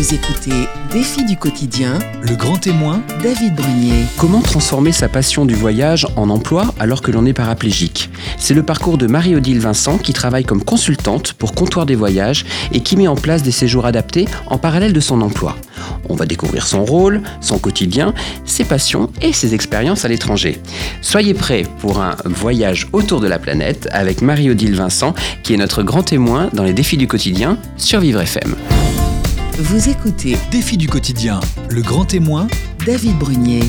Vous écoutez Défi du quotidien, Le grand témoin, David Brunier. Comment transformer sa passion du voyage en emploi alors que l'on est paraplégique? C'est le parcours de Marie-Odile Vincent qui travaille comme consultante pour Comptoir des Voyages et qui met en place des séjours adaptés en parallèle de son emploi. On va découvrir son rôle, son quotidien, ses passions et ses expériences à l'étranger. Soyez prêts pour un voyage autour de la planète avec Marie-Odile Vincent qui est notre grand témoin dans les défis du quotidien sur Vivre FM. Vous écoutez défi du quotidien, le grand témoin, David Brunier.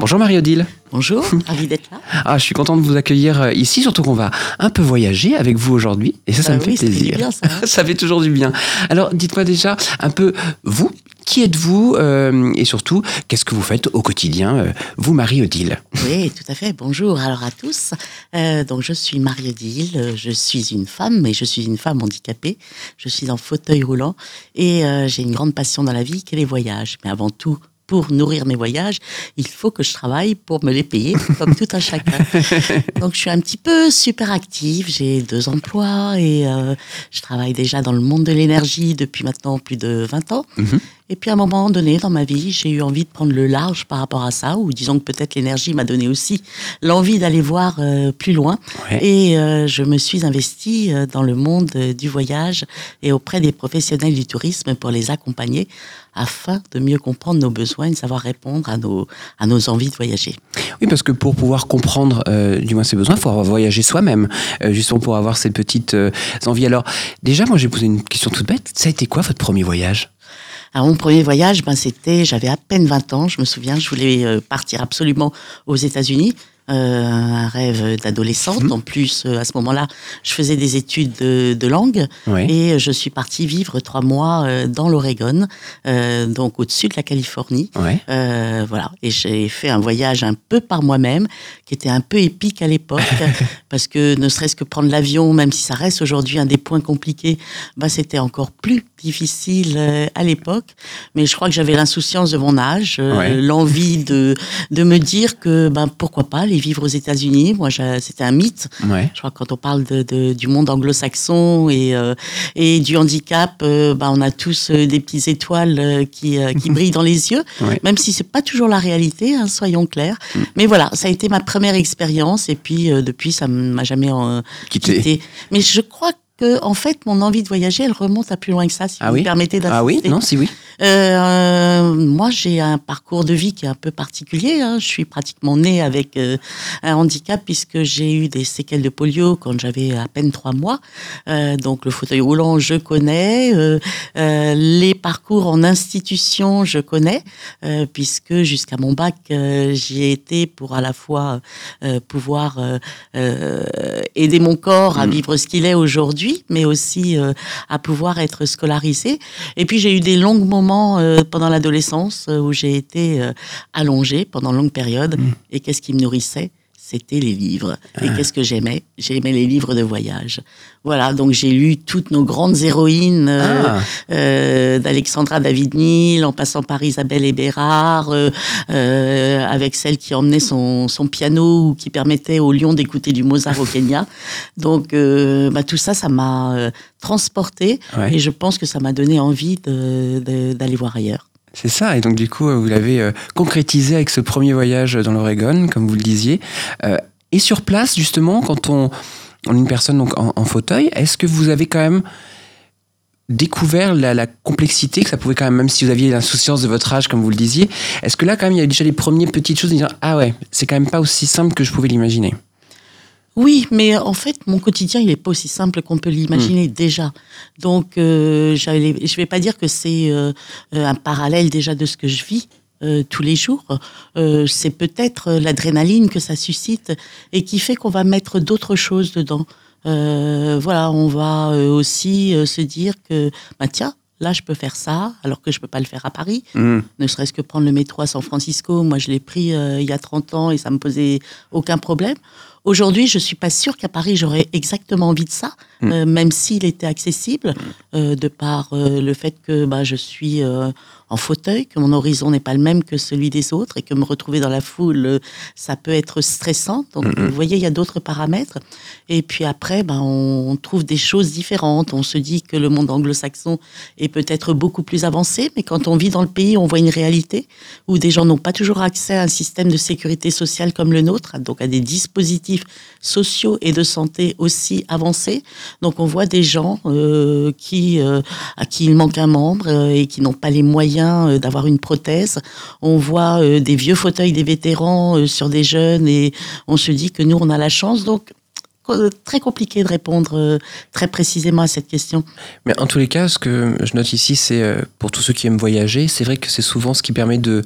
Bonjour Marie-Odile. Bonjour, ravi d'être là. Ah, je suis content de vous accueillir euh, ici, surtout qu'on va un peu voyager avec vous aujourd'hui. Et ça, ça Bah me fait oui, ça fait du plaisir. bien, ça, hein. ça fait toujours du bien. Alors, dites-moi déjà un peu, vous, qui êtes-vous euh, Et surtout, qu'est-ce que vous faites au quotidien, euh, vous, Marie-Odile Oui, tout à fait. Bonjour alors à tous. Euh, donc je suis Marie-Odile, euh, je suis une femme, mais je suis une femme handicapée. Je suis en fauteuil roulant et euh, j'ai une grande passion dans la vie qui est les voyages. Mais avant tout, pour nourrir mes voyages, il faut que je travaille pour me les payer, comme tout un chacun. Donc je suis un petit peu super active, j'ai deux emplois et euh, je travaille déjà dans le monde de l'énergie depuis maintenant plus de 20 ans. Mhm. Et puis à un moment donné dans ma vie, j'ai eu envie de prendre le large par rapport à ça, ou disons que peut-être l'énergie m'a donné aussi l'envie d'aller voir euh, plus loin. Ouais. Et euh, je me suis investie euh, dans le monde euh, du voyage et auprès des professionnels du tourisme pour les accompagner afin de mieux comprendre nos besoins et de savoir répondre à nos, à nos envies de voyager. Oui, parce que pour pouvoir comprendre, euh, du moins ses besoins, il faut avoir voyagé soi-même, euh, justement pour avoir ces petites euh, envies. Alors, déjà, moi, j'ai posé une question toute bête. Ça a été quoi votre premier voyage? Alors, mon premier voyage, ben, c'était, j'avais à peine 20 ans, je me souviens, je voulais euh, partir absolument aux États-Unis. Euh, un rêve d'adolescente. En plus, euh, à ce moment-là, je faisais des études de, de langue et je suis partie vivre trois mois euh, dans l'Oregon, donc au-dessus de la Californie. Voilà. Et j'ai fait un voyage un peu par moi-même, qui était un peu épique à l'époque, parce que ne serait-ce que prendre l'avion, même si ça reste aujourd'hui un des points compliqués, bah, c'était encore plus difficile euh, à l'époque. Mais je crois que j'avais l'insouciance de mon âge, euh, Ouais. l'envie de, de me dire que ben, pourquoi pas aller vivre aux États-Unis. Moi, c'était un mythe. Ouais. Je crois que quand on parle de, de- du monde anglo-saxon et, euh, et du handicap, euh, bah, on a tous des petites étoiles qui, euh, qui brillent dans les yeux, Ouais. même si c'est pas toujours la réalité, hein, soyons clairs. Mais voilà, ça a été ma première expérience et puis euh, depuis, ça ne m'a jamais Quitté. quitté. Mais je crois que en fait, mon envie de voyager, elle remonte à plus loin que ça, si Ah vous oui me permettez Ah oui. Non, si oui. Euh, moi, j'ai un parcours de vie qui est un peu particulier. hein. Je suis pratiquement née avec euh, un handicap puisque j'ai eu des séquelles de polio quand j'avais à peine trois mois. Euh, donc le fauteuil roulant, je connais. Les parcours en institution, je connais, puisque jusqu'à mon bac, j'y ai été pour à la fois pouvoir aider mon corps à vivre ce qu'il est aujourd'hui, mais aussi euh, à pouvoir être scolarisé. Et puis j'ai eu des longs moments euh, pendant l'adolescence euh, où j'ai été allongée pendant de longues périodes. Et qu'est-ce qui me nourrissait? C'était les livres. Et qu'est-ce que j'aimais? J'aimais les livres de voyage. Voilà, donc j'ai lu toutes nos grandes héroïnes, euh, Ah. euh, d'Alexandra David-Neal, en passant par Isabelle Hébérard, euh, euh, avec celle qui emmenait son, son piano ou qui permettait aux lions d'écouter du Mozart au Kenya. Donc euh, bah, tout ça, ça m'a euh, transporté Ouais. et je pense que ça m'a donné envie d'aller voir ailleurs. C'est ça, et donc du coup, vous l'avez euh, concrétisé avec ce premier voyage dans l'Oregon, comme vous le disiez. Euh, et sur place, justement, quand on, on est une personne donc, en, en fauteuil, est-ce que vous avez quand même découvert la, la complexité que ça pouvait quand même, même si vous aviez l'insouciance de votre âge, comme vous le disiez, est-ce que là, quand même, il y a déjà les premières petites choses de dire Ah ouais, c'est quand même pas aussi simple que je pouvais l'imaginer Oui, mais en fait, mon quotidien, il n'est pas aussi simple qu'on peut l'imaginer déjà. Donc, euh, je ne vais pas dire que c'est euh, euh, un parallèle déjà de ce que je vis. euh, tous les jours, Euh, c'est peut-être euh, l'adrénaline que ça suscite et qui fait qu'on va mettre d'autres choses dedans. Euh, voilà, on va aussi euh, se dire que, bah tiens, là je peux faire ça, alors que je peux pas le faire à Paris Hmm. ne serait-ce que prendre le métro à San Francisco. Moi, je l'ai pris euh, il y a 30 ans et ça me posait aucun problème. Aujourd'hui, je suis pas sûre qu'à Paris j'aurais exactement envie de ça, Mm. euh, même s'il était accessible, euh, de par le fait que bah, je suis en fauteuil, que mon horizon n'est pas le même que celui des autres et que me retrouver dans la foule, euh, ça peut être stressant. Donc, vous voyez, il y a d'autres paramètres. Et puis après, ben, on trouve des choses différentes. On se dit que le monde anglo-saxon est peut-être beaucoup plus avancé, mais quand on vit dans le pays, on voit une réalité où des gens n'ont pas toujours accès à un système de sécurité sociale comme le nôtre, donc à des dispositifs sociaux et de santé aussi avancés. Donc on voit des gens euh, qui euh, à qui il manque un membre euh, et qui n'ont pas les moyens euh, d'avoir une prothèse. On voit euh, des vieux fauteuils des vétérans euh, sur des jeunes et on se dit que nous on a la chance. Donc très compliqué de répondre très précisément à cette question. Mais en tous les cas, ce que je note ici, c'est pour tous ceux qui aiment voyager, c'est vrai que c'est souvent ce qui permet de,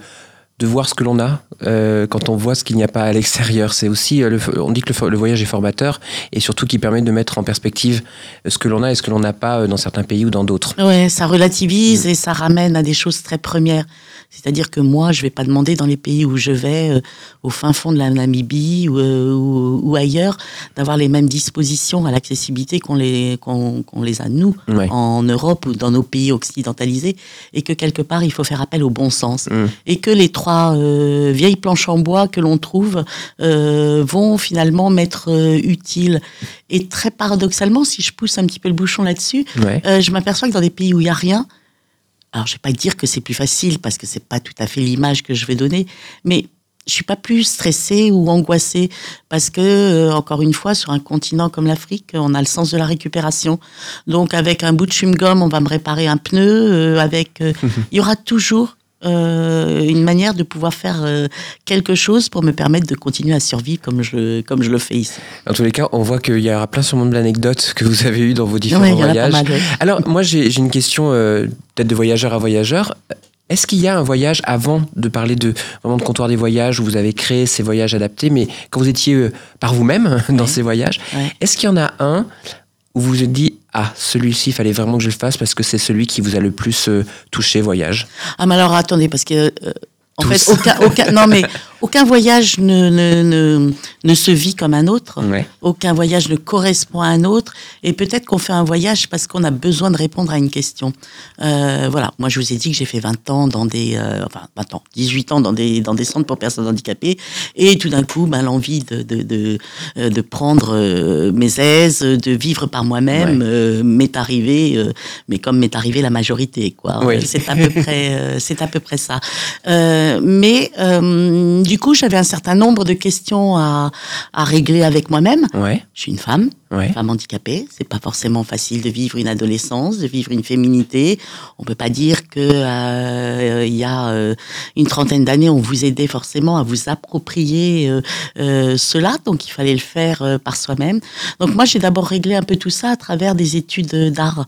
de voir ce que l'on a euh, quand on voit ce qu'il n'y a pas à l'extérieur. C'est aussi, euh, on dit que le, voyage est formateur et surtout qui permet de mettre en perspective ce que l'on a et ce que l'on n'a pas euh, dans certains pays ou dans d'autres. Ouais, ça relativise et ça ramène à des choses très premières. C'est-à-dire que moi, je vais pas demander dans les pays où je vais, euh, au fin fond de la Namibie ou, euh, ou, ou ailleurs, d'avoir les mêmes dispositions à l'accessibilité qu'on les, qu'on qu'on les a nous Ouais. en Europe ou dans nos pays occidentalisés, et que quelque part il faut faire appel au bon sens, Mm. et que les trois euh, vieilles planches en bois que l'on trouve euh, vont finalement m'être euh, utiles. Et très paradoxalement, si je pousse un petit peu le bouchon là-dessus, Ouais. euh, je m'aperçois que dans des pays où il y a rien, alors je vais pas dire que c'est plus facile parce que c'est pas tout à fait l'image que je vais donner, mais je suis pas plus stressée ou angoissée parce que euh, encore une fois sur un continent comme l'Afrique, on a le sens de la récupération. Donc avec un bout de chewing-gum, on va me réparer un pneu. euh, avec, euh, il y aura toujours euh, une manière de pouvoir faire euh, quelque chose pour me permettre de continuer à survivre comme je comme je le fais ici. En tous les cas, on voit qu'il y aura plein sûrement d'anecdotes que vous avez eues dans vos différents Ouais, voyages. mal, ouais. Alors, moi, j'ai une question euh, peut-être de voyageur à voyageur. Est-ce qu'il y a un voyage avant de parler de vraiment de comptoir des voyages où vous avez créé ces voyages adaptés, mais quand vous étiez par vous-même dans Ouais. ces voyages, est-ce qu'il y en a un où vous vous êtes dit ah celui-ci il fallait vraiment que je le fasse parce que c'est celui qui vous a le plus euh, touché voyage Ah mais alors attendez parce que euh, en Tous. fait aucun aucun non mais aucun voyage ne ne, ne ne se vit comme un autre. Ouais. Aucun voyage ne correspond à un autre. Et peut-être qu'on fait un voyage parce qu'on a besoin de répondre à une question. Euh, voilà. Moi, je vous ai dit que j'ai fait 20 ans dans des, euh, enfin, 20 ans, 18 ans dans des, dans des centres pour personnes handicapées. Et tout d'un coup, ben, l'envie de, de, de, euh, de prendre euh, mes aises, de vivre par moi-même, Ouais. euh, m'est arrivé, euh, mais comme m'est arrivé la majorité, quoi. Oui. C'est à peu près, euh, c'est à peu près ça. Euh, mais, euh, du coup, j'avais un certain nombre de questions à, à régler avec moi-même. Ouais. Je suis une femme, Ouais. femme handicapée. C'est pas forcément facile de vivre une adolescence, de vivre une féminité. On peut pas dire que euh, il y a euh, une trentaine d'années, on vous aidait forcément à vous approprier euh, cela. Donc il fallait le faire par soi-même. Donc moi, j'ai d'abord réglé un peu tout ça à travers des études d'art.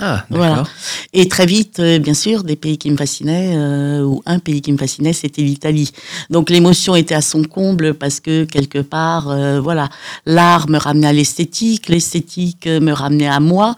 Ah. Voilà. Et très vite, euh, bien sûr, des pays qui me fascinaient, euh, ou un pays qui me fascinait, c'était l'Italie. Donc l'émotion était à son comble parce que quelque part, euh, voilà, l'art me ramenait à l'esthétique, l'esthétique me ramenait à moi.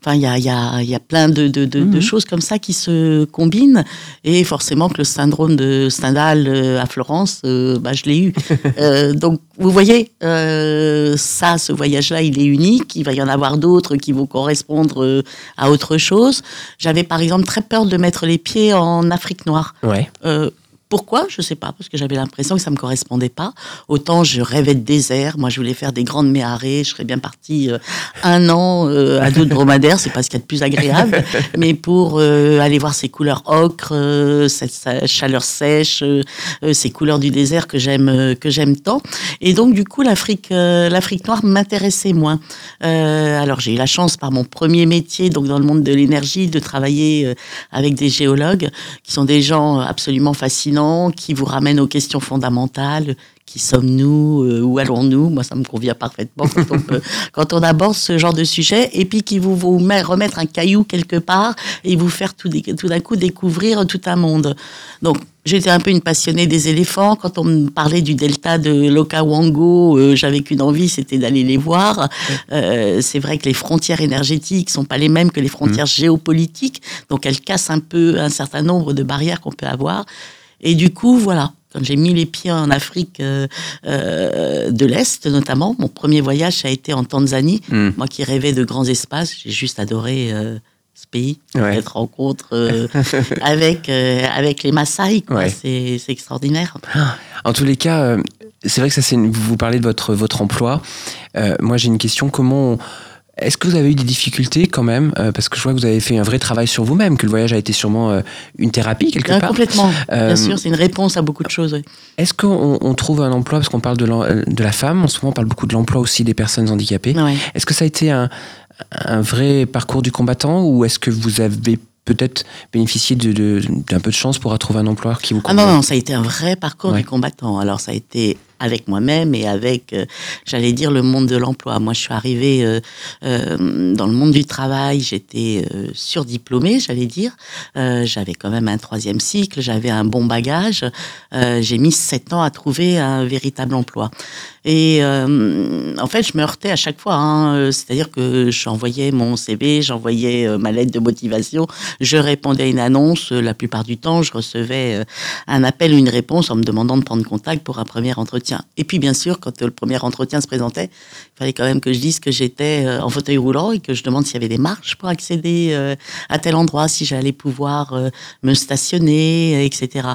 Enfin, il y a, y, a, y a plein de, de, de, de choses comme ça qui se combinent. Et forcément que le syndrome de Stendhal à Florence, euh, bah, je l'ai eu. Donc, vous voyez, euh, ça, ce voyage-là, il est unique. Il va y en avoir d'autres qui vont correspondre euh, à autre chose. J'avais par exemple très peur de mettre les pieds en Afrique noire. Ouais. Euh, pourquoi? Je sais pas, parce que j'avais l'impression que ça me correspondait pas. Autant je rêvais de désert, moi je voulais faire des grandes méharées, je serais bien partie euh, un an euh, à dos de dromadaire, c'est pas ce qu'il y a de plus agréable, mais pour euh, aller voir ces couleurs ocre, euh, cette chaleur sèche, euh, euh, ces couleurs du désert que j'aime euh, que j'aime tant. Et donc du coup l'Afrique euh, l'Afrique noire m'intéressait moins. Euh, alors j'ai eu la chance par mon premier métier, donc dans le monde de l'énergie, de travailler euh, avec des géologues qui sont des gens absolument fascinants, qui vous ramènent aux questions fondamentales. Qui sommes-nous euh, Où allons-nous? Moi, ça me convient parfaitement quand on, peut- quand on aborde ce genre de sujet. Et puis qui vous, vous met- remettre un caillou quelque part et vous faire tout, d'un coup découvrir tout un monde. Donc, j'étais un peu une passionnée des éléphants. Quand on me parlait du delta de l'Okawango, euh, j'avais qu'une envie, c'était d'aller les voir. Euh, c'est vrai que les frontières énergétiques sont pas les mêmes que les frontières géopolitiques, donc elles cassent un peu un certain nombre de barrières qu'on peut avoir. Et du coup, voilà, quand j'ai mis les pieds en Afrique euh, euh, de l'Est, notamment. Mon premier voyage, ça a été en Tanzanie. Hmm. Moi qui rêvais de grands espaces, j'ai juste adoré euh, ce pays, Ouais. cette rencontre avec, avec les Maasai. Ouais. C'est extraordinaire. En tous les cas, c'est vrai que ça, une- vous parlez de votre, votre emploi. Moi, j'ai une question. Comment. Est-ce que vous avez eu des difficultés quand même Euh, Parce que je vois que vous avez fait un vrai travail sur vous-même, que le voyage a été sûrement euh, une thérapie quelque Ouais, part. complètement. Euh, Bien sûr, c'est une réponse à beaucoup de choses. oui. Est-ce qu'on on trouve un emploi, parce qu'on parle de, euh, la femme, en ce moment on parle beaucoup de l'emploi aussi des personnes handicapées. Ouais. Est-ce que ça a été un, un vrai parcours du combattant ou est-ce que vous avez peut-être bénéficié de- de- d'un peu de chance pour trouver un emploi qui vous Ah convient? non, non, ça a été un vrai parcours Ouais. du combattant. Alors ça a été avec moi-même et avec, euh, j'allais dire, le monde de l'emploi. Moi, je suis arrivée euh, euh, dans le monde du travail, j'étais surdiplômée, j'allais dire. J'avais quand même un troisième cycle, j'avais un bon bagage. J'ai mis sept ans à trouver un véritable emploi. Et en fait, je me heurtais à chaque fois. hein. C'est-à-dire que j'envoyais mon CV, j'envoyais ma lettre de motivation, je répondais à une annonce. La plupart du temps, je recevais un appel ou une réponse en me demandant de prendre contact pour un premier entretien. Et puis, bien sûr, quand euh, le premier entretien se présentait, il fallait quand même que je dise que j'étais euh, en fauteuil roulant et que je demande s'il y avait des marches pour accéder euh, à tel endroit, si j'allais pouvoir me stationner, etc.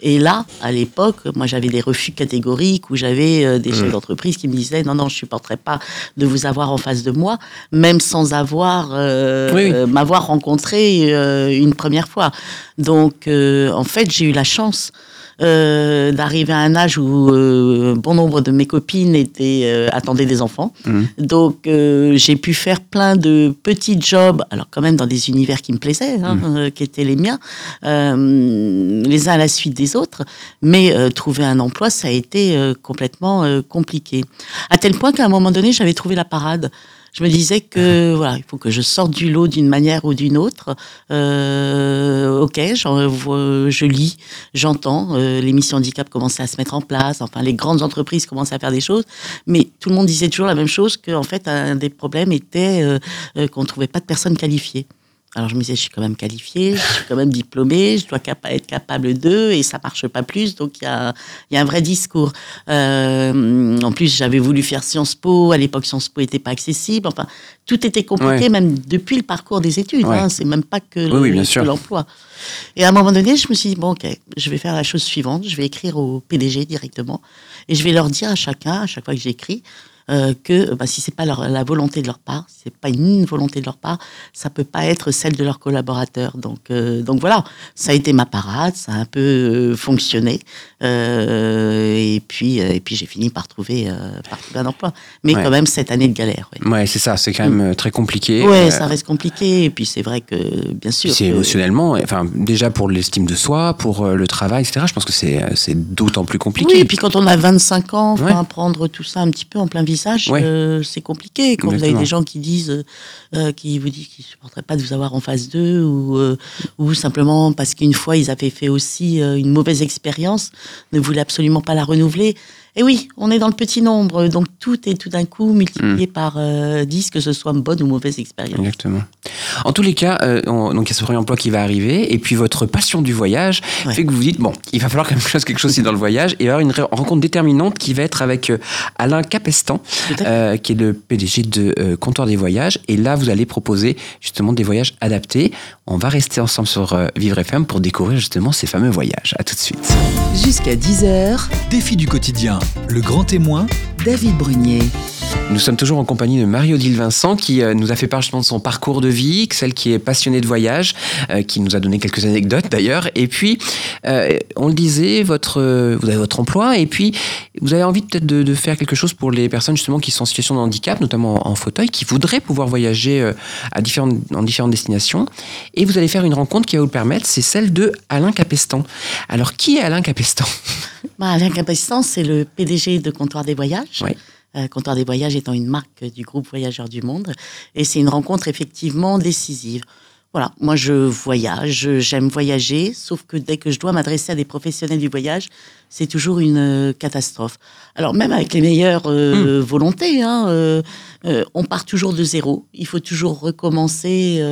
Et là, à l'époque, moi, j'avais des refus catégoriques où j'avais des chefs d'entreprise qui me disaient non, non, je supporterai pas de vous avoir en face de moi, même sans avoir euh, Oui, oui. m'avoir rencontré euh, une première fois. Donc, euh, en fait, j'ai eu la chance euh, d'arriver à un âge où euh, bon nombre de mes copines étaient euh, attendaient des enfants. Mhm. Donc, j'ai pu faire plein de petits jobs, alors quand même dans des univers qui me plaisaient, hein, euh, qui étaient les miens, les uns à la suite des autres. Mais trouver un emploi, ça a été complètement compliqué. À tel point qu'à un moment donné, j'avais trouvé la parade. Je me disais que voilà, il faut que je sorte du lot d'une manière ou d'une autre. Euh, ok, vo- je lis, j'entends, euh, l'émission handicap commençait à se mettre en place. Enfin, les grandes entreprises commençaient à faire des choses, mais tout le monde disait toujours la même chose que en fait, un des problèmes était euh, euh, qu'on ne trouvait pas de personnes qualifiées. Alors je me disais, je suis quand même qualifiée, je suis quand même diplômée, je dois capa- être capable d'eux, et ça marche pas plus, donc il y a, y a un vrai discours. Euh, en plus, j'avais voulu faire Sciences Po, à l'époque Sciences Po n'était pas accessible, enfin, tout était compliqué, Ouais. même depuis le parcours des études, Ouais. hein, c'est même pas que Oui, oui, l'emploi. Et à un moment donné, je me suis dit, bon, ok, je vais faire la chose suivante, je vais écrire au PDG directement, et je vais leur dire à chacun, à chaque fois que j'écris, euh, que bah, si c'est pas la volonté de leur part, si c'est pas une volonté de leur part, ça peut pas être celle de leurs collaborateurs. Donc, euh, donc voilà, ça a été ma parade, ça a un peu euh, fonctionné, euh, et puis euh, et puis j'ai fini par trouver, euh, par trouver un emploi. Mais Ouais. quand même cette année de galère. Ouais, Ouais, c'est ça, c'est quand même très compliqué. Ouais, Euh, ça reste compliqué. Et puis c'est vrai que bien sûr. C'est que- émotionnellement, enfin déjà pour l'estime de soi, pour le travail, etc. Je pense que c'est d'autant plus compliqué. Oui, et puis quand on a 25 ans, Ouais. prendre tout ça un petit peu en plein visage, c'est compliqué. Quand vous avez des gens qui disent, qui vous disent qu'ils ne supporteraient pas de vous avoir en face d'eux, ou, ou simplement parce qu'une fois ils avaient fait aussi une mauvaise expérience, ne voulaient absolument pas la renouveler. Et oui, on est dans le petit nombre, donc tout est tout d'un coup Mm. multiplié par euh, 10, que ce soit une bonne ou mauvaise expérience. Exactement. En tous les cas, euh, on- donc il y a ce premier emploi qui va arriver, et puis votre passion du voyage Ouais. fait que vous vous dites bon, il va falloir quand même que je fasse quelque chose aussi dans le voyage, et il va y avoir une rencontre déterminante qui va être avec euh, Alain Capestan, euh, qui est le PDG de euh, Comptoir des Voyages, et là vous allez proposer justement des voyages adaptés. On va rester ensemble sur euh, Vivre FM pour découvrir justement ces fameux voyages. À tout de suite. Jusqu'à 10h, Défi du quotidien, le grand témoin, David Brunier. Nous sommes toujours en compagnie de Marie-Odile Vincent qui euh, nous a fait part justement de son parcours de vie, celle qui est passionnée de voyage, euh, qui nous a donné quelques anecdotes d'ailleurs. Et puis, euh, on le disait, votre, euh, vous avez votre emploi et puis vous avez envie peut-être de, de faire quelque chose pour les personnes justement qui sont en situation de handicap, notamment en, en fauteuil, qui voudraient pouvoir voyager à différentes, en différentes destinations. Et vous allez faire une rencontre qui va vous le permettre, c'est celle de Alain Capestan. Alors, qui est Alain Capestan? Bah, Alain Capestan, c'est le PDG de Comptoir des Voyages. Ouais. Euh, Comptoir des Voyages étant une marque du groupe Voyageurs du Monde. Et c'est une rencontre effectivement décisive. Voilà, moi je voyage, j'aime voyager, sauf que dès que je dois m'adresser à des professionnels du voyage, c'est toujours une euh, catastrophe. Alors même avec les meilleures euh, volontés, hein, euh, euh, on part toujours de zéro. Il faut toujours recommencer.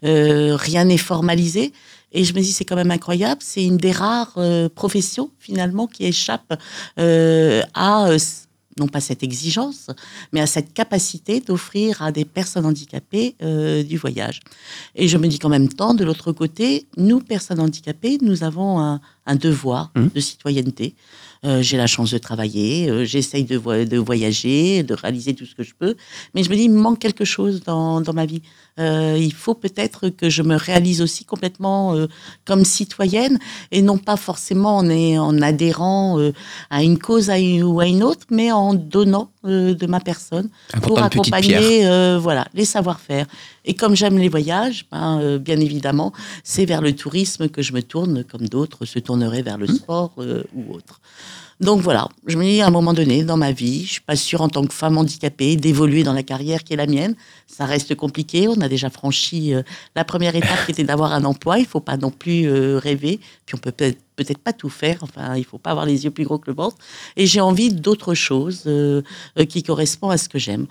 rien n'est formalisé. Et je me dis, c'est quand même incroyable. C'est une des rares professions finalement qui échappe à non pas cette exigence, mais à cette capacité d'offrir à des personnes handicapées euh, du voyage. Et je me dis qu'en même temps, de l'autre côté, nous, personnes handicapées, nous avons un, un devoir Mhm. de citoyenneté. Euh, j'ai la chance de travailler, euh, j'essaye de, vo- de voyager, de réaliser tout ce que je peux, mais je me dis, il me manque quelque chose dans, dans ma vie. Euh, il faut peut-être que je me réalise aussi complètement comme citoyenne et non pas forcément en, est- en adhérant à une cause à une- ou à une autre, mais en donnant de ma personne pour accompagner voilà, les savoir-faire. Et comme j'aime les voyages, ben, euh, bien évidemment, c'est vers le tourisme que je me tourne, comme d'autres se tourneraient vers le Mmh. sport euh, ou autre. Donc voilà, je me dis à un moment donné dans ma vie, je suis pas sûre en tant que femme handicapée d'évoluer dans la carrière qui est la mienne. Ça reste compliqué. On a déjà franchi euh, la première étape qui était d'avoir un emploi. Il faut pas non plus euh, rêver. Puis on peut peut-être peut-être pas tout faire. Enfin, il faut pas avoir les yeux plus gros que le ventre. Et j'ai envie d'autre chose euh, qui correspond à ce que j'aime.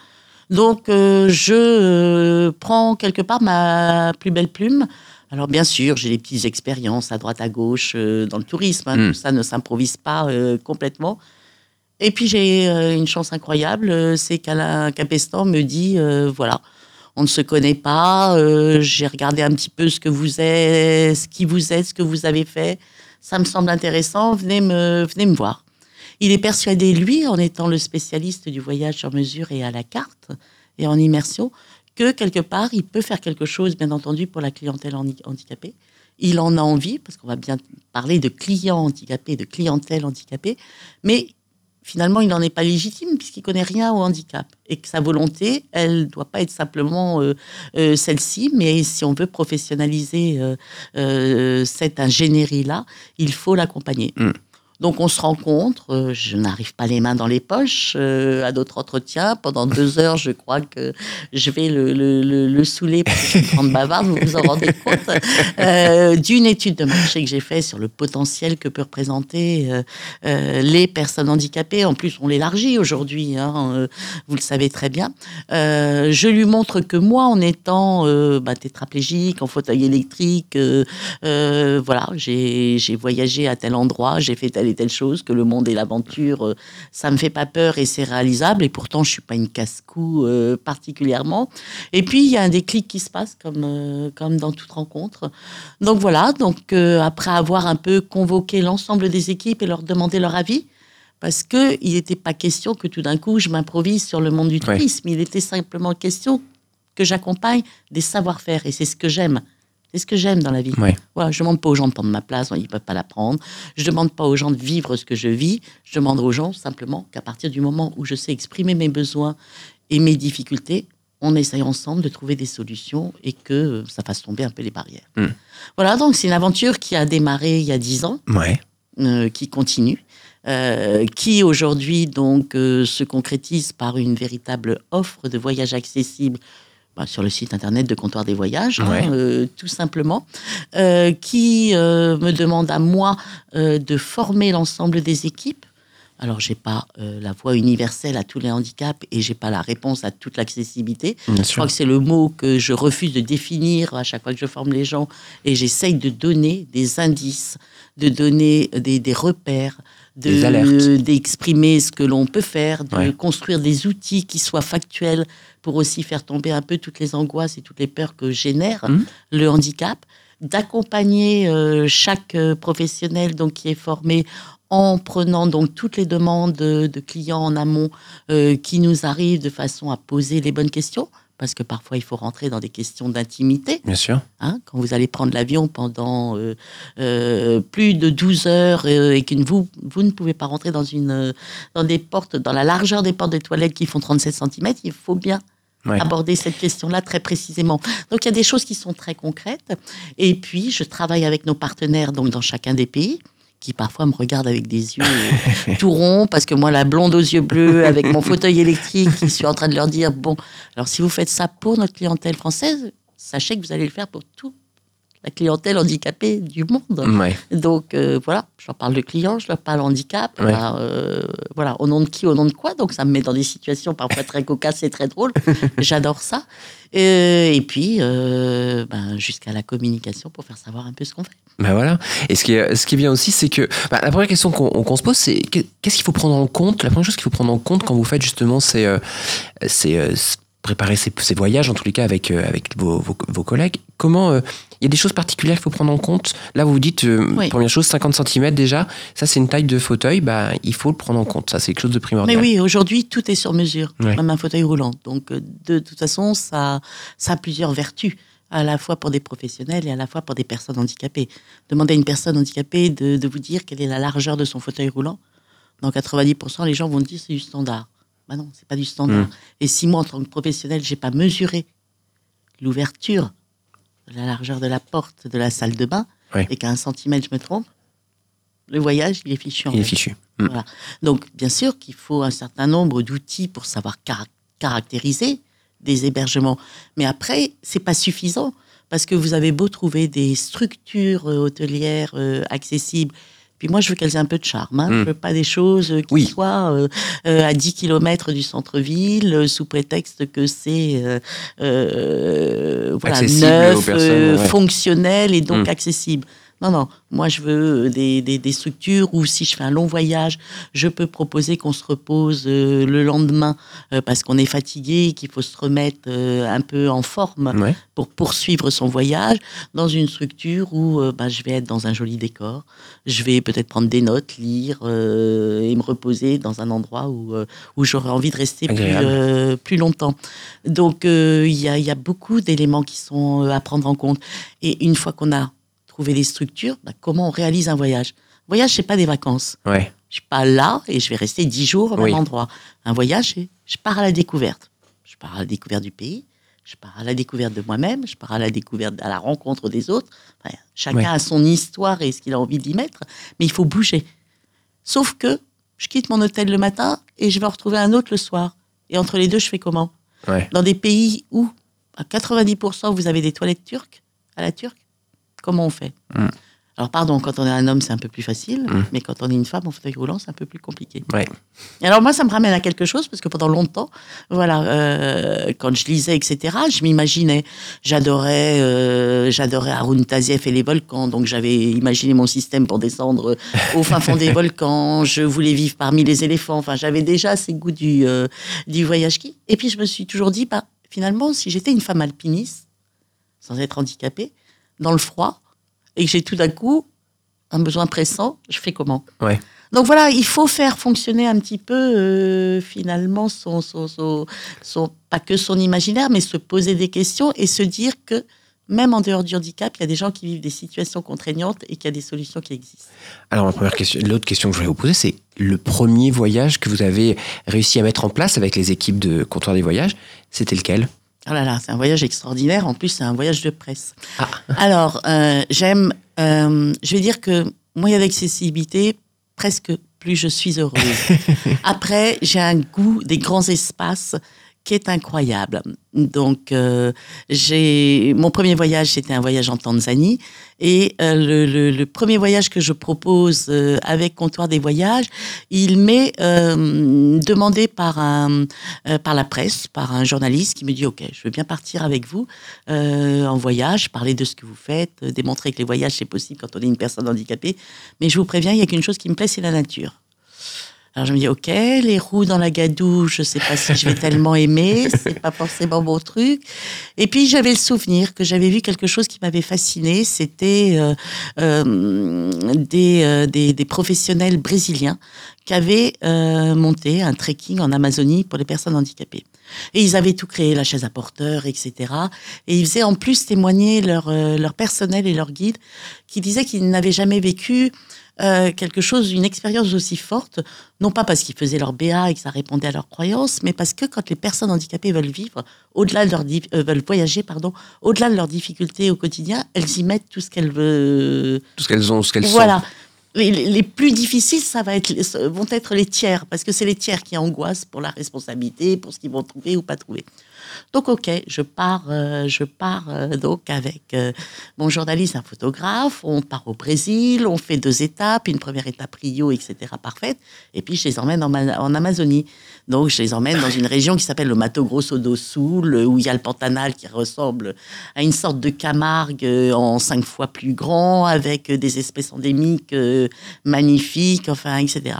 Donc euh, je euh, prends quelque part ma plus belle plume. Alors bien sûr, j'ai des petites expériences à droite à gauche euh, dans le tourisme. hein. Mm. Tout ça ne s'improvise pas complètement. Et puis j'ai une chance incroyable, c'est qu'Alain Capestan me dit euh, voilà, on ne se connaît pas. euh, j'ai regardé un petit peu ce que vous êtes, ce qui vous êtes, ce que vous avez fait. Ça me semble intéressant. Venez me, venez me voir. Il est persuadé, lui, en étant le spécialiste du voyage sur mesure et à la carte et en immersion, que quelque part, il peut faire quelque chose, bien entendu, pour la clientèle handi- handicapée. Il en a envie, parce qu'on va bien parler de clients handicapés, de clientèle handicapée, mais finalement, il n'en est pas légitime puisqu'il connaît rien au handicap et que sa volonté, elle doit pas être simplement euh, euh, celle-ci, mais si on veut professionnaliser euh, cette ingénierie-là, il faut l'accompagner. Mm. Donc on se rencontre, euh, je n'arrive pas les mains dans les poches euh, à notre entretien. Pendant deux heures, je crois que je vais le, le, le, le saouler qu'il se rende bavarde, vous vous en rendez compte, euh, d'une étude de marché que j'ai faite sur le potentiel que peut représenter les personnes handicapées. En plus, on l'élargit aujourd'hui, hein, vous le savez très bien. Je lui montre que moi, en étant bah, tétraplégique, en fauteuil électrique, voilà, j'ai voyagé à tel endroit, j'ai fait telle et telle chose, que le monde et l'aventure, euh, ça me fait pas peur et c'est réalisable. Et pourtant, je suis pas une casse-cou euh, particulièrement. Et puis, il y a un déclic qui se passe comme, euh, comme dans toute rencontre. Donc voilà, donc euh, après avoir un peu convoqué l'ensemble des équipes et leur demander leur avis, parce que il n'était pas question que tout d'un coup je m'improvise sur le monde du Ouais. tourisme. Il était simplement question que j'accompagne des savoir-faire et c'est ce que j'aime. C'est ce que j'aime dans la vie. Ouais. Voilà, je demande pas aux gens de prendre ma place, ils peuvent pas la prendre. Je demande pas aux gens de vivre ce que je vis. Je demande aux gens simplement qu'à partir du moment où je sais exprimer mes besoins et mes difficultés, on essaye ensemble de trouver des solutions et que ça fasse tomber un peu les barrières. Mm. Voilà, donc c'est une aventure qui a démarré il y a dix ans Ouais. euh, qui continue, euh, qui aujourd'hui donc euh, se concrétise par une véritable offre de voyage accessible bah, sur le site internet de Comptoir des Voyages, hein, euh, tout simplement, euh, qui euh, me demande à moi de former l'ensemble des équipes. Alors, j'ai pas euh, la voie universelle à tous les handicaps et j'ai pas la réponse à toute l'accessibilité. Je sûr. crois que c'est le mot que je refuse de définir à chaque fois que je forme les gens et j'essaye de donner des indices, de donner des, des repères, De d'exprimer ce que l'on peut faire, de Ouais. construire des outils qui soient factuels pour aussi faire tomber un peu toutes les angoisses et toutes les peurs que génère Mhm. le handicap, d'accompagner euh, chaque euh, professionnel donc qui est formé en prenant donc toutes les demandes de, de clients en amont euh, qui nous arrivent de façon à poser les bonnes questions parce que parfois il faut rentrer dans des questions d'intimité. Bien sûr. hein, quand vous allez prendre l'avion pendant euh, euh, plus de 12 heures euh, et que vous, vous ne pouvez pas rentrer dans, une, dans des portes, dans la largeur des portes des toilettes qui font 37 cm, il faut bien Ouais. aborder cette question-là très précisément. Donc il y a des choses qui sont très concrètes. Et puis je travaille avec nos partenaires donc dans chacun des pays qui parfois me regardent avec des yeux tout ronds parce que moi la blonde aux yeux bleus avec mon fauteuil électrique qui suis en train de leur dire bon alors si vous faites ça pour notre clientèle française sachez que vous allez le faire pour toute la clientèle handicapée du monde. Ouais. Donc euh, voilà, j'en parle de clients, je leur parle handicap. Ouais. bah, euh, voilà, au nom de qui, au nom de quoi? Donc ça me met dans des situations parfois très cocasses et très drôles. J'adore ça. Euh, et puis euh, ben, jusqu'à la communication pour faire savoir un peu ce qu'on fait. Ben voilà. Et ce qui est, ce qui est bien aussi, c'est que bah, la première question qu'on se pose, c'est que- qu'est-ce qu'il faut prendre en compte? La première chose qu'il faut prendre en compte quand vous faites justement, c'est euh, c'est, euh, s- préparer ces, ces voyages, en tous les cas avec, avec vos, vos, vos collègues. Comment il y a des choses particulières qu'il faut prendre en compte Là, vous vous dites, euh, Oui. première chose, 50 cm déjà, ça c'est une taille de fauteuil, bah, il faut le prendre en compte. Ça, c'est quelque chose de Mais primordial. oui, aujourd'hui, tout est sur mesure, Ouais. même un fauteuil roulant. Donc, euh, de toute façon, ça, ça a plusieurs vertus, à la fois pour des professionnels et à la fois pour des personnes handicapées. Demandez à une personne handicapée de, de vous dire quelle est la largeur de son fauteuil roulant. Dans 90%, les gens vont dire c'est du standard. Bah non, c'est pas du standard. Mm. Et si moi, en tant que professionnel, j'ai pas mesuré l'ouverture, la largeur de la porte de la salle de bain, et qu'à un centimètre, je me trompe, le voyage, il est fichu. en Il est fichu. Mm. Voilà. Donc, bien sûr qu'il faut un certain nombre d'outils pour savoir cara- caractériser des hébergements. Mais après, c'est pas suffisant parce que vous avez beau trouver des structures euh, hôtelières euh, accessibles. Puis moi, je veux qu'elles aient un peu de charme. Hein. Je veux pas des choses euh, qui Oui. soient euh, euh, à 10 km du centre-ville, euh, sous prétexte que c'est euh, euh, voilà, neuf, euh, ouais. fonctionnel et donc Mm. accessible. Non, non, moi je veux euh, des, des, des structures où si je fais un long voyage, je peux proposer qu'on se repose euh, le lendemain euh, parce qu'on est fatigué qu'il faut se remettre euh, un peu en forme Ouais. pour poursuivre son voyage dans une structure où bah, je vais être dans un joli décor, je vais peut-être prendre des notes, lire et me reposer dans un endroit où, où j'aurais envie de rester plus, plus longtemps. Donc il y, a, y a beaucoup d'éléments qui sont à prendre en compte. Et une fois qu'on a trouvé les structures, bah, comment on réalise un voyage Voyage, c'est pas des vacances. Ouais. Je suis pas là et je vais rester dix jours au même Oui. endroit. Un voyage, je pars à la découverte. Je pars à la découverte du pays, je pars à la découverte de moi-même, je pars à la découverte, à la rencontre des autres. Enfin, chacun Ouais. a son histoire et ce qu'il a envie d'y mettre, mais il faut bouger. Sauf que je quitte mon hôtel le matin et je vais en retrouver un autre le soir. Et entre les deux, je fais comment? Ouais. Dans des pays où, à 90%, vous avez des toilettes turques, à la turque, comment on fait Mm. Alors, pardon, quand on est un homme, c'est un peu plus facile, Mm. mais quand on est une femme en fauteuil roulant, c'est un peu plus compliqué. Ouais. Et alors, moi, ça me ramène à quelque chose, parce que pendant longtemps, voilà, euh, quand je lisais, etc., je m'imaginais, j'adorais, euh, j'adorais Haroun Tazieff et les volcans, donc j'avais imaginé mon système pour descendre au fin fond des volcans, je voulais vivre parmi les éléphants, enfin, j'avais déjà ces goûts du, euh, du voyage ski. Et puis, je me suis toujours dit, bah, finalement, si j'étais une femme alpiniste, sans être handicapée, dans le froid, et que j'ai tout d'un coup un besoin pressant, je fais comment? Ouais. Donc voilà, il faut faire fonctionner un petit peu euh, finalement son, son, son, son- pas que son imaginaire, mais se poser des questions et se dire que même en dehors du handicap, il y a des gens qui vivent des situations contraignantes et qu'il y a des solutions qui existent. Alors, la première question, l'autre question que je voulais vous poser, c'est le premier voyage que vous avez réussi à mettre en place avec les équipes de comptoir des voyages, c'était lequel? Oh là là, c'est un voyage extraordinaire. En plus, c'est un voyage de presse. Alors, euh, j'aime. euh, je vais dire que moyen d'accessibilité, presque plus je suis heureuse. Après, j'ai un goût des grands espaces qui est incroyable. Donc, euh, j'ai mon premier voyage, c'était un voyage en Tanzanie, et euh, le, premier voyage que je propose euh, avec Comptoir des voyages, il m'est demandé par un par la presse, par un journaliste qui me dit OK, je veux bien partir avec vous en voyage, parler de ce que vous faites, démontrer que les voyages c'est possible quand on est une personne handicapée, mais je vous préviens, il y a qu'une chose qui me plaît, c'est la nature. Alors je me dis ok, les roues dans la gadoue, je sais pas si je vais tellement aimer, c'est pas forcément mon truc. Et puis j'avais le souvenir que j'avais vu quelque chose qui m'avait fasciné, c'était euh, euh, des, euh, des, des professionnels brésiliens qui avaient euh, monté un trekking en Amazonie pour les personnes handicapées. Et ils avaient tout créé, la chaise à porteur, etc. Et ils faisaient en plus témoigner leur, euh, leur personnel et leur guide qui disaient qu'ils n'avaient jamais vécu euh, quelque chose, une expérience aussi forte, non pas parce qu'ils faisaient leur BA et que ça répondait à leurs croyances, mais parce que quand les personnes handicapées veulent vivre, au-delà de leur euh, veulent voyager, pardon, au-delà de leurs difficultés au quotidien, elles y mettent tout ce qu'elles veulent, Tout ce qu'elles ont, ce qu'elles voilà. Les, les- les plus difficiles, ça va être, vont être les tiers, parce que c'est les tiers qui angoissent pour la responsabilité, pour ce qu'ils vont trouver ou pas trouver. Donc ok, je pars, euh, je pars euh, donc avec euh, mon journaliste, un photographe. On part au Brésil, on fait deux étapes, une première étape Rio, etc. parfaite. Et puis je les emmène en, Ma- en Amazonie. Donc je les emmène dans une région qui s'appelle le Mato Grosso do Sul, où il y a le Pantanal qui ressemble à une sorte de Camargue en cinq fois plus grand, avec des espèces endémiques magnifiques, enfin, etc.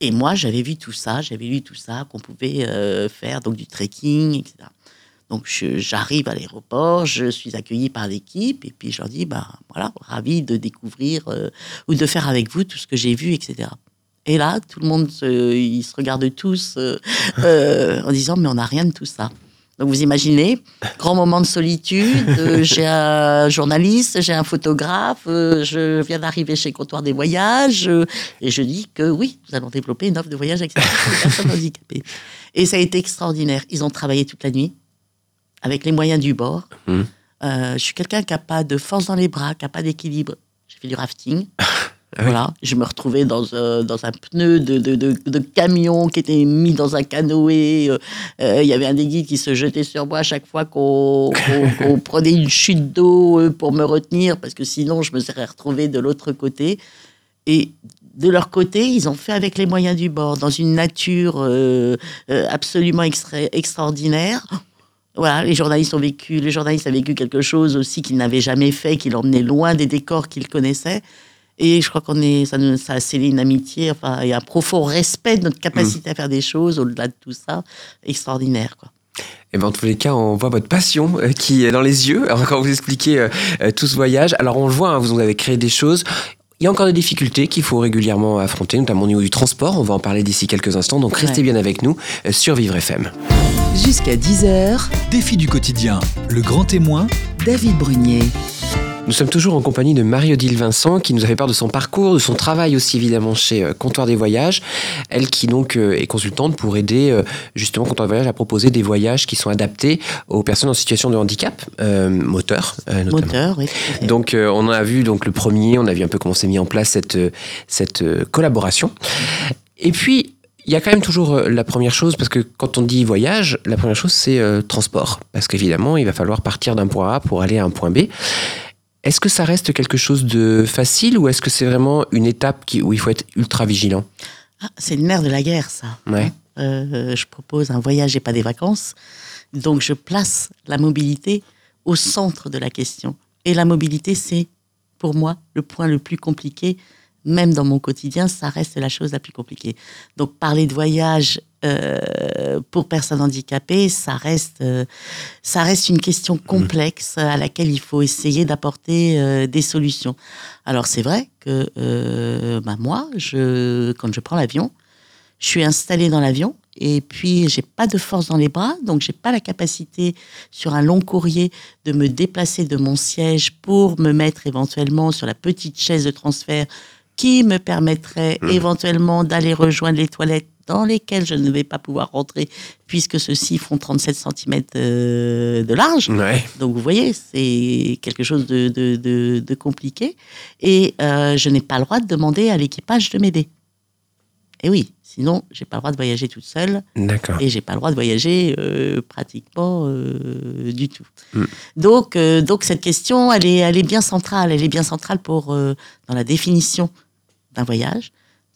Et moi, j'avais vu tout ça, j'avais lu tout ça, qu'on pouvait faire donc du trekking, etc. Donc j'arrive à l'aéroport, je suis accueilli par l'équipe, et puis je leur dis, ben voilà, ravi de découvrir euh, ou de faire avec vous tout ce que j'ai vu, etc. Et là, tout le monde, se, ils se regardent tous euh, euh, en disant, mais on n'a rien de tout ça. Donc vous imaginez, grand moment de solitude, euh, j'ai un journaliste, j'ai un photographe, euh, je viens d'arriver chez Comptoir des Voyages, euh, et je dis que oui, nous allons développer une offre de voyage accessible les personnes handicapées. Et ça a été extraordinaire. Ils ont travaillé toute la nuit, avec les moyens du bord. Mhm. Euh, je suis quelqu'un qui n'a pas de force dans les bras, qui n'a pas d'équilibre. J'ai fait du rafting. Ah oui. Voilà, je me retrouvais dans, euh, dans un pneu de, de, de, de camion qui était mis dans un canoë. Euh, euh, Il y avait un des guides qui se jetait sur moi à chaque fois qu'on prenait une chute d'eau pour me retenir, parce que sinon je me serais retrouvé de l'autre côté. Et de leur côté, ils ont fait avec les moyens du bord, dans une nature absolument extra- extraordinaire. Voilà, les journalistes ont vécu, le journaliste a vécu quelque chose aussi qu'il n'avait jamais fait, qui l'emmenait loin des décors qu'il connaissait. Et je crois qu'on est, ça, nous- ça a scellé une amitié, enfin, et un profond respect de notre capacité à faire des choses au-delà de tout ça, extraordinaire, quoi. Et ben, en tous les cas, on voit votre passion euh, qui est dans les yeux alors, quand vous expliquez euh, euh, tout ce voyage. Alors, on le voit, hein, vous avez créé des choses. Il y a encore des difficultés qu'il faut régulièrement affronter, notamment au niveau du transport. On va en parler d'ici quelques instants. Donc, restez Ouais. bien avec nous euh, sur Vivre FM. Jusqu'à 10h, Défi du quotidien, le grand témoin, David Brunier. Nous sommes toujours en compagnie de Marie-Odile Vincent qui nous a fait part de son parcours, de son travail aussi évidemment chez euh, Comptoir des Voyages. Elle qui donc euh, est consultante pour aider euh, justement Comptoir des Voyages à proposer des voyages qui sont adaptés aux personnes en situation de handicap euh, moteur euh, notamment. Moteur, oui. Donc euh, on a vu donc le premier, on a vu un peu comment s'est mis en place cette, cette collaboration. Et puis il y a quand même toujours la première chose, parce que quand on dit voyage, la première chose c'est euh, transport. Parce qu'évidemment, il va falloir partir d'un point A pour aller à un point B. Est-ce que ça reste quelque chose de facile ou est-ce que c'est vraiment une étape qui, où il faut être ultra vigilant? Ah, c'est le nerf de la guerre, ça. Ouais. Euh, je propose un voyage et pas des vacances. Donc, je place la mobilité au centre de la question. Et la mobilité, c'est, pour moi, le point le plus compliqué. Même dans mon quotidien, ça reste la chose la plus compliquée. Donc, parler de voyage euh, pour personnes handicapées, ça reste, euh, ça reste une question complexe à laquelle il faut essayer d'apporter euh, des solutions. Alors, c'est vrai que bah, moi, je, quand je prends l'avion, je suis installée dans l'avion et puis j'ai pas de force dans les bras, donc j'ai pas la capacité sur un long courrier de me déplacer de mon siège pour me mettre éventuellement sur la petite chaise de transfert qui me permettrait éventuellement d'aller rejoindre les toilettes dans lesquelles je ne vais pas pouvoir rentrer puisque ceux-ci font 37 cm de large. Ouais. Donc vous voyez, c'est quelque chose de, de, de, de compliqué. Et euh, je n'ai pas le droit de demander à l'équipage de m'aider. Et oui, sinon, j'ai pas le droit de voyager toute seule D'accord. et j'ai pas le droit de voyager euh, pratiquement euh, du tout. Mm. Donc, euh, donc cette question, elle est, elle est bien centrale. Elle est bien centrale pour euh, dans la définition d'un voyage,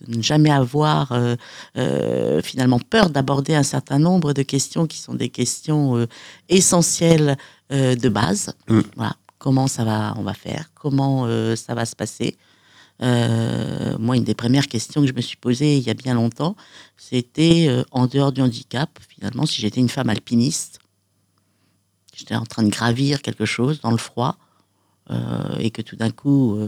de ne jamais avoir euh, euh, finalement peur d'aborder un certain nombre de questions qui sont des questions euh, essentielles de base. Mm. Voilà, comment ça va, on va faire, comment ça va se passer? Moi, une des premières questions que je me suis posée il y a bien longtemps, c'était en dehors du handicap, finalement, si j'étais une femme alpiniste, j'étais en train de gravir quelque chose dans le froid, et que tout d'un coup,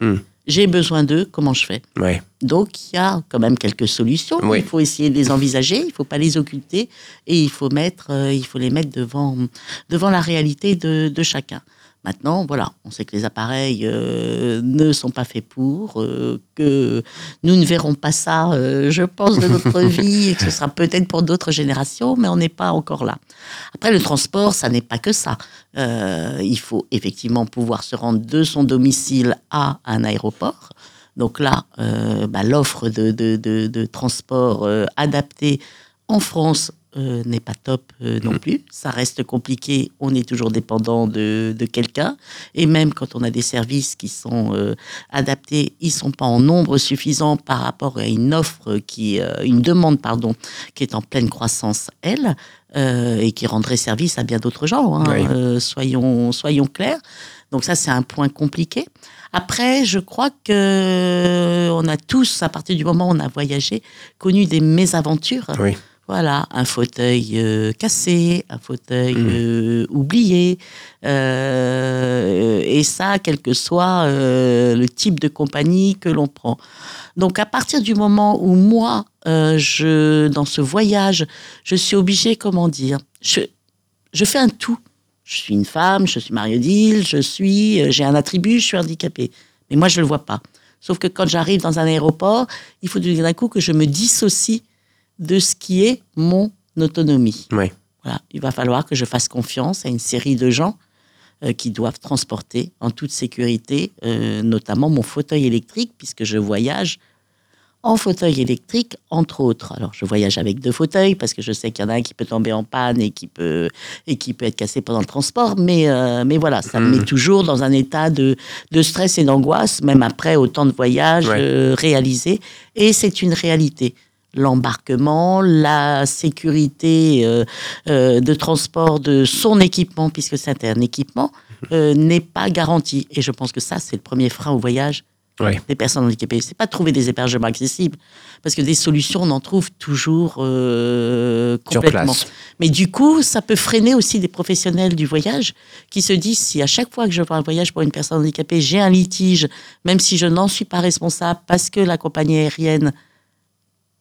Hmm. J'ai besoin d'eux, comment je fais Ouais. donc, il y a quand même quelques solutions. Oui. Il faut essayer de les envisager, il ne faut pas les occulter et il faut, mettre, euh, il faut les mettre devant, devant la réalité de, de chacun. Maintenant, voilà, on sait que les appareils euh, ne sont pas faits pour, euh, que nous ne verrons pas ça, euh, je pense, de notre vie, et que ce sera peut-être pour d'autres générations, mais on n'est pas encore là. Après, le transport, ça n'est pas que ça. Il faut effectivement pouvoir se rendre de son domicile à un aéroport. Donc là, bah, l'offre de, de, de, de transport adapté en France euh, n'est pas top euh, non Mm. plus. Ça reste compliqué. On est toujours dépendant de, de quelqu'un. Et même quand on a des services qui sont euh, adaptés, ils sont pas en nombre suffisant par rapport à une offre qui, une demande pardon, qui est en pleine croissance elle et qui rendrait service à bien d'autres gens. hein. Oui. Soyons soyons clairs. Donc ça c'est un point compliqué. Après, je crois que on a tous, à partir du moment où on a voyagé, connu des mésaventures. Oui. Voilà, un fauteuil euh, cassé, un fauteuil Mhm. euh, oublié, euh, et ça, quel que soit le type de compagnie que l'on prend. Donc, à partir du moment où moi, je, dans ce voyage, je suis obligée, comment dire, je, je fais un tout. Je suis une femme, je suis Marie-Odile, je suis, j'ai un attribut, je suis handicapée. Mais moi, je le vois pas. Sauf que quand j'arrive dans un aéroport, il faut d'un coup que je me dissocie de ce qui est mon autonomie. Oui. Voilà. Il va falloir que je fasse confiance à une série de gens euh, qui doivent transporter en toute sécurité, euh, notamment mon fauteuil électrique, puisque je voyage en fauteuil électrique, entre autres. Alors, je voyage avec deux fauteuils parce que je sais qu'il y en a un qui peut tomber en panne et qui peut, et qui peut être cassé pendant le transport. Mais, euh, mais voilà, ça me Mhm. met toujours dans un état de, de stress et d'angoisse, même après autant de voyages Ouais. euh, réalisés. Et c'est une réalité. L'embarquement, la sécurité euh, euh, de transport de son équipement, puisque c'est un équipement, euh, n'est pas garantie. Et je pense que ça, c'est le premier frein au voyage Oui. des personnes handicapées. C'est pas de trouver des hébergements accessibles, parce que des solutions, on en trouve toujours euh, Sur complètement. place. Mais du coup, ça peut freiner aussi des professionnels du voyage qui se disent si à chaque fois que je fais un voyage pour une personne handicapée, j'ai un litige, même si je n'en suis pas responsable parce que la compagnie aérienne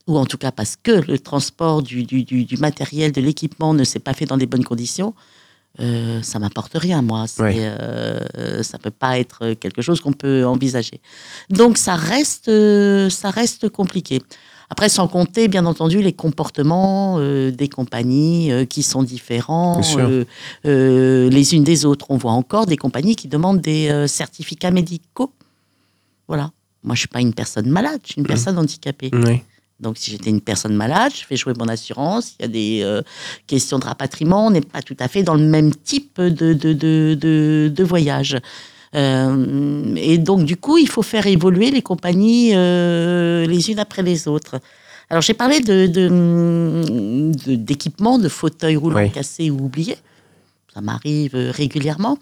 ou en tout cas parce que le transport du, du, du, du matériel, de l'équipement ne s'est pas fait dans des bonnes conditions, euh, ça m'apporte rien, moi. Ouais. euh, ça peut pas être quelque chose qu'on peut envisager. Donc ça reste, euh, ça reste compliqué. Après, sans compter, bien entendu, les comportements euh, des compagnies euh, qui sont différents les unes des autres. On voit encore des compagnies qui demandent des certificats médicaux. Voilà. Moi, je suis pas une personne malade, je suis une personne handicapée. Oui. Donc, si j'étais une personne malade, je fais jouer mon assurance. Il y a des euh, questions de rapatriement. On n'est pas tout à fait dans le même type de, de, de, de, de voyage. Euh, et donc, du coup, il faut faire évoluer les compagnies euh, les unes après les autres. Alors, j'ai parlé de, de, de- fauteuils roulants Oui. cassés ou oubliés. Ça m'arrive régulièrement.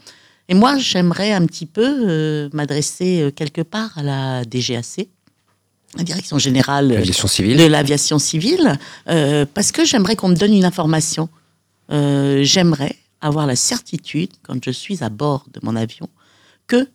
Et moi, j'aimerais un petit peu m'adresser quelque part à la DGAC, la Direction Générale de l'aviation civile, euh, parce que j'aimerais qu'on me donne une information. Euh, j'aimerais avoir la certitude, quand je suis à bord de mon avion, que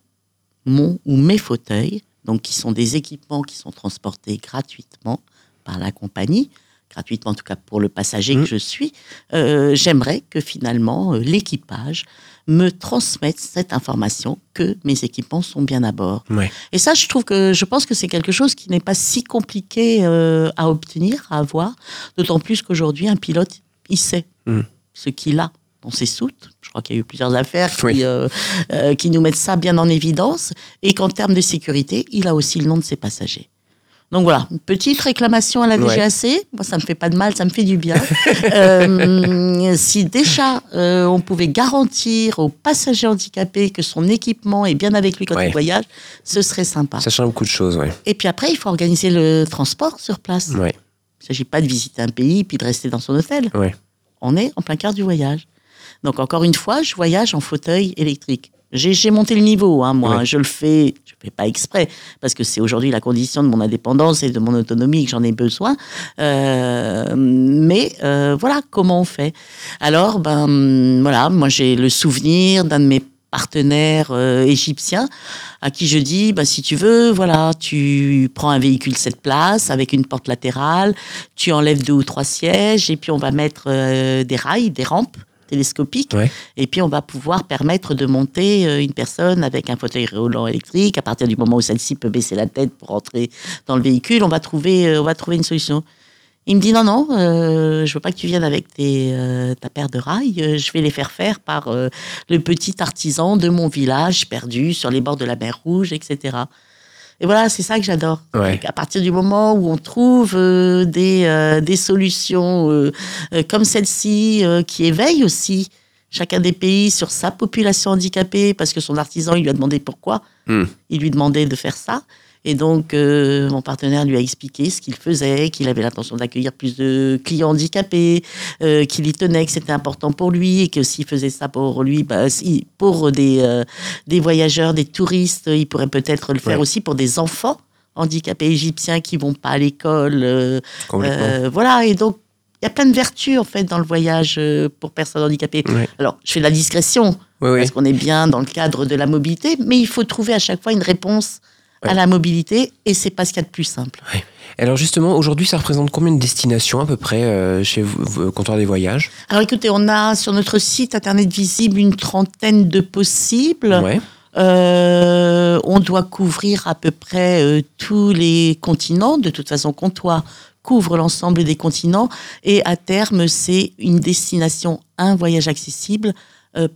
mon ou mes fauteuils, donc qui sont des équipements qui sont transportés gratuitement par la compagnie, gratuitement en tout cas pour le passager Mhm. que je suis, euh, j'aimerais que finalement l'équipage me transmette cette information que mes équipements sont bien à bord. Ouais. Et ça, je trouve que je pense que c'est quelque chose qui n'est pas si compliqué euh, à obtenir, à avoir. D'autant plus qu'aujourd'hui, un pilote, il sait Mm. ce qu'il a dans ses soutes. Je crois qu'il y a eu plusieurs affaires qui, euh, euh, qui nous mettent ça bien en évidence. Et qu'en termes de sécurité, il a aussi le nom de ses passagers. Donc voilà, une petite réclamation à la Ouais. DGAC. Moi, ça me fait pas de mal, ça me fait du bien. Euh, si déjà euh, on pouvait garantir aux passagers handicapés que son équipement est bien avec lui quand Ouais. il voyage, ce serait sympa. Ça change beaucoup de choses, ouais. Et puis après, il faut organiser le transport sur place. Ouais. Il ne s'agit pas de visiter un pays puis de rester dans son hôtel. Ouais. On est en plein cœur du voyage. Donc encore une fois, je voyage en fauteuil électrique. J'ai monté le niveau, hein, moi. Ouais. Je le fais, fais pas exprès, parce que c'est aujourd'hui la condition de mon indépendance et de mon autonomie que j'en ai besoin. Euh, mais euh, voilà comment on fait? Alors, ben voilà, moi j'ai le souvenir d'un de mes partenaires euh, égyptiens à qui je dis bah, si tu veux voilà tu prends un véhicule 7 places avec une porte latérale tu enlèves deux ou trois sièges et puis on va mettre euh, des rails des rampes télescopiques Ouais. et puis on va pouvoir permettre de monter euh, une personne avec un fauteuil roulant électrique à partir du moment où celle-ci peut baisser la tête pour entrer dans le véhicule on va trouver euh, on va trouver une solution il me dit non, non, euh, je veux pas que tu viennes avec tes, euh, ta paire de rails. je vais les faire faire par euh, le petit artisan de mon village perdu sur les bords de la mer Rouge, etc. Et voilà, c'est ça que j'adore. Ouais. À partir du moment où on trouve euh, des, euh, des solutions euh, comme celle-ci, qui éveillent aussi chacun des pays sur sa population handicapée, parce que son artisan, il lui a demandé pourquoi. Hmm. Il lui demandait de faire ça. Et donc, euh, mon partenaire lui a expliqué ce qu'il faisait, qu'il avait l'intention d'accueillir plus de clients handicapés, euh, qu'il y tenait, que c'était important pour lui, et que s'il faisait ça pour lui, bah, pour des, euh, des voyageurs, des touristes, il pourrait peut-être le faire Ouais. aussi pour des enfants handicapés égyptiens qui vont pas à l'école. voilà, et donc, il y a plein de vertus, en fait, dans le voyage pour personnes handicapées. Alors, je fais de la discrétion, Oui, oui. parce qu'on est bien dans le cadre de la mobilité, mais il faut trouver à chaque fois une réponse Ouais. à la mobilité, et c'est pas ce qu'il y a de plus simple. Alors justement, aujourd'hui, ça représente combien de destinations à peu près euh, chez vous, Comptoir des Voyages? Alors écoutez, on a sur notre site internet visible une trentaine de possibles. Ouais. Euh, on doit couvrir à peu près euh, tous les continents. De toute façon, Comptoir couvre l'ensemble des continents. Et à terme, c'est une destination, un voyage accessible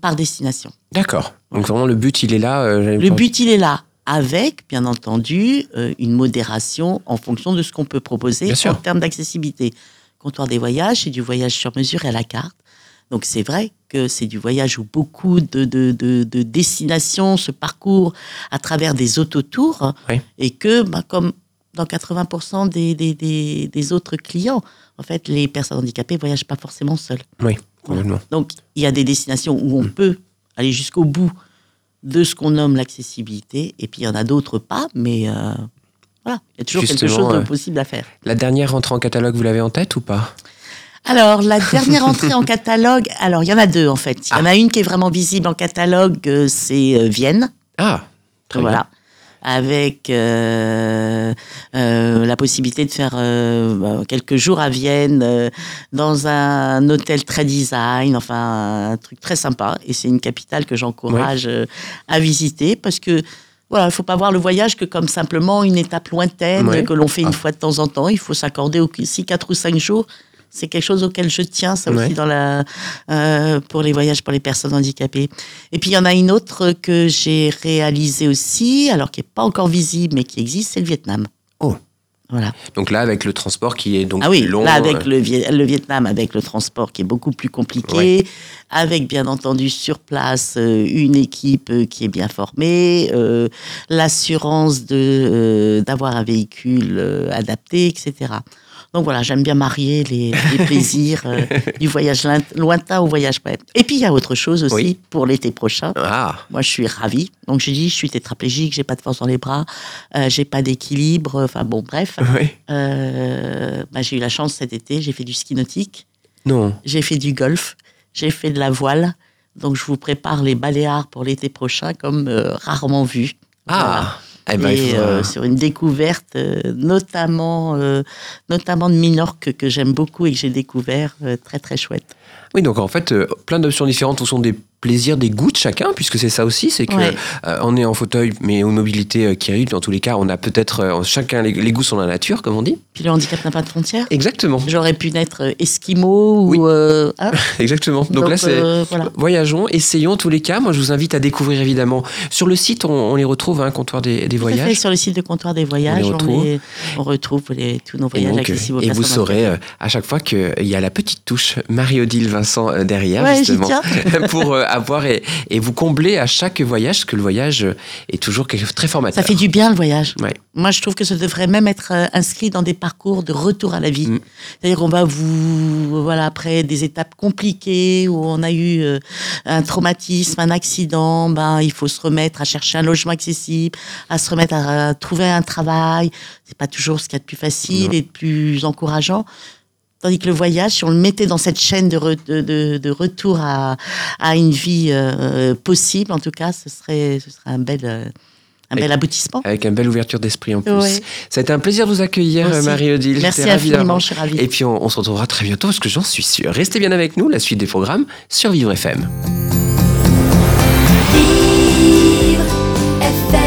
par destination. D'accord. Donc vraiment, le but, il est là. Le but, il est là, avec, bien entendu, euh, une modération en fonction de ce qu'on peut proposer Bien sûr. en termes d'accessibilité. Comptoir des voyages, c'est du voyage sur mesure et à la carte. Donc c'est vrai que c'est du voyage où beaucoup de, de, de, de destinations se parcourent à travers des autotours Oui. et que, bah, comme dans 80% des, des, des, des autres clients, en fait, les personnes handicapées voyagent pas forcément seules. Oui, complètement. Donc, il y a des destinations où Mm. on peut aller jusqu'au bout de ce qu'on nomme l'accessibilité, et puis il y en a d'autres pas, mais euh, voilà, il y a toujours quelque chose de possible à faire. La dernière entrée en catalogue, vous l'avez en tête ou pas? Alors, la dernière entrée en catalogue, alors il y en a deux en fait. Il y en a une qui est vraiment visible en catalogue, euh, c'est euh, Vienne. Ah, très voilà. Avec euh, euh, la possibilité de faire euh, bah, quelques jours à Vienne euh, dans un hôtel très design, enfin un truc très sympa. Et c'est une capitale que j'encourage euh, à visiter parce que voilà, il faut pas voir le voyage que comme simplement une étape lointaine Ouais. que l'on fait une Ah. fois de temps en temps. Il faut s'accorder aussi quatre ou cinq jours. C'est quelque chose auquel je tiens, ça Ouais. aussi, dans la, euh, pour les voyages pour les personnes handicapées. Et puis, il y en a une autre que j'ai réalisée aussi, alors qui n'est pas encore visible, mais qui existe, c'est le Vietnam. Oh. Voilà. Donc là, avec le transport qui est donc Ah oui, plus long. là, avec euh, le, Viet- le Vietnam, avec le transport qui est beaucoup plus compliqué, Ouais. avec bien entendu sur place euh, une équipe euh, qui est bien formée, euh, l'assurance de euh, d'avoir un véhicule euh, adapté, etc. Donc voilà, j'aime bien marier les, les plaisirs euh, du voyage loin- lointain au voyage près. Et puis il y a autre chose aussi Oui. pour l'été prochain. Ah, Moi, je suis ravie. Donc, j'ai dit, je suis tétraplégique, j'ai pas de force dans les bras, euh, j'ai pas d'équilibre. Enfin, bon, bref. oui. Euh, bah, j'ai eu la chance cet été, j'ai fait du ski nautique, Non. j'ai fait du golf, j'ai fait de la voile. Donc, je vous prépare les Baléares pour l'été prochain comme euh, rarement vu. Ah, eh ben, Et euh, sur une découverte, euh, notamment, euh, notamment de Minorque, que j'aime beaucoup et que j'ai découvert, très très chouette. Oui, donc en fait, plein d'options différentes où sont des plaisirs, des goûts de chacun, puisque c'est ça aussi, c'est que Ouais. euh, on est en fauteuil, mais une mobilité euh, qui réduite. Dans tous les cas, on a peut-être euh, chacun les, les goûts sont la nature, comme on dit. Puis le handicap n'a pas de frontières. Exactement, J'aurais pu naître euh, esquimau Oui. ou. hein exactement. Donc, Donc, là, c'est voilà. voyageons, essayons. En tous les cas, moi, je vous invite à découvrir évidemment sur le site. On, on les retrouve, hein, comptoir des, à fait, voyages. sur le site de comptoir des voyages, On les on, retrouve. les- on retrouve les- tous nos Et, voyages donc, accessibles aux et vous saurez à chaque fois qu'il y a la petite touche Marie-Odile Vincent derrière, Ouais, justement, pour avoir et, et vous combler à chaque voyage, parce que le voyage euh, est toujours quelque chose de très formateur. Ça fait du bien le voyage. Ouais. Moi, je trouve que ça devrait même être euh, inscrit dans des parcours de retour à la vie. Mm. C'est-à-dire qu'on va vous, voilà, après des étapes compliquées où on a eu euh, un traumatisme, un accident, ben il faut se remettre à chercher un logement accessible, à se remettre à, trouver un travail. C'est pas toujours ce qu'il y a de plus facile et de plus encourageant. Tandis que le voyage, si on le mettait dans cette chaîne de, re- de, de- de retour à, à une vie euh, possible, en tout cas, ce serait, ce serait un bel, euh, un bel aboutissement. Avec une belle ouverture d'esprit en plus. Ouais. Ça a été un plaisir de vous accueillir. Marie-Odile. Merci infiniment, je suis ravie. Et puis on, on se retrouvera très bientôt, parce que j'en suis sûr. Restez bien avec nous, la suite des programmes sur Vivre FM. Vivre FM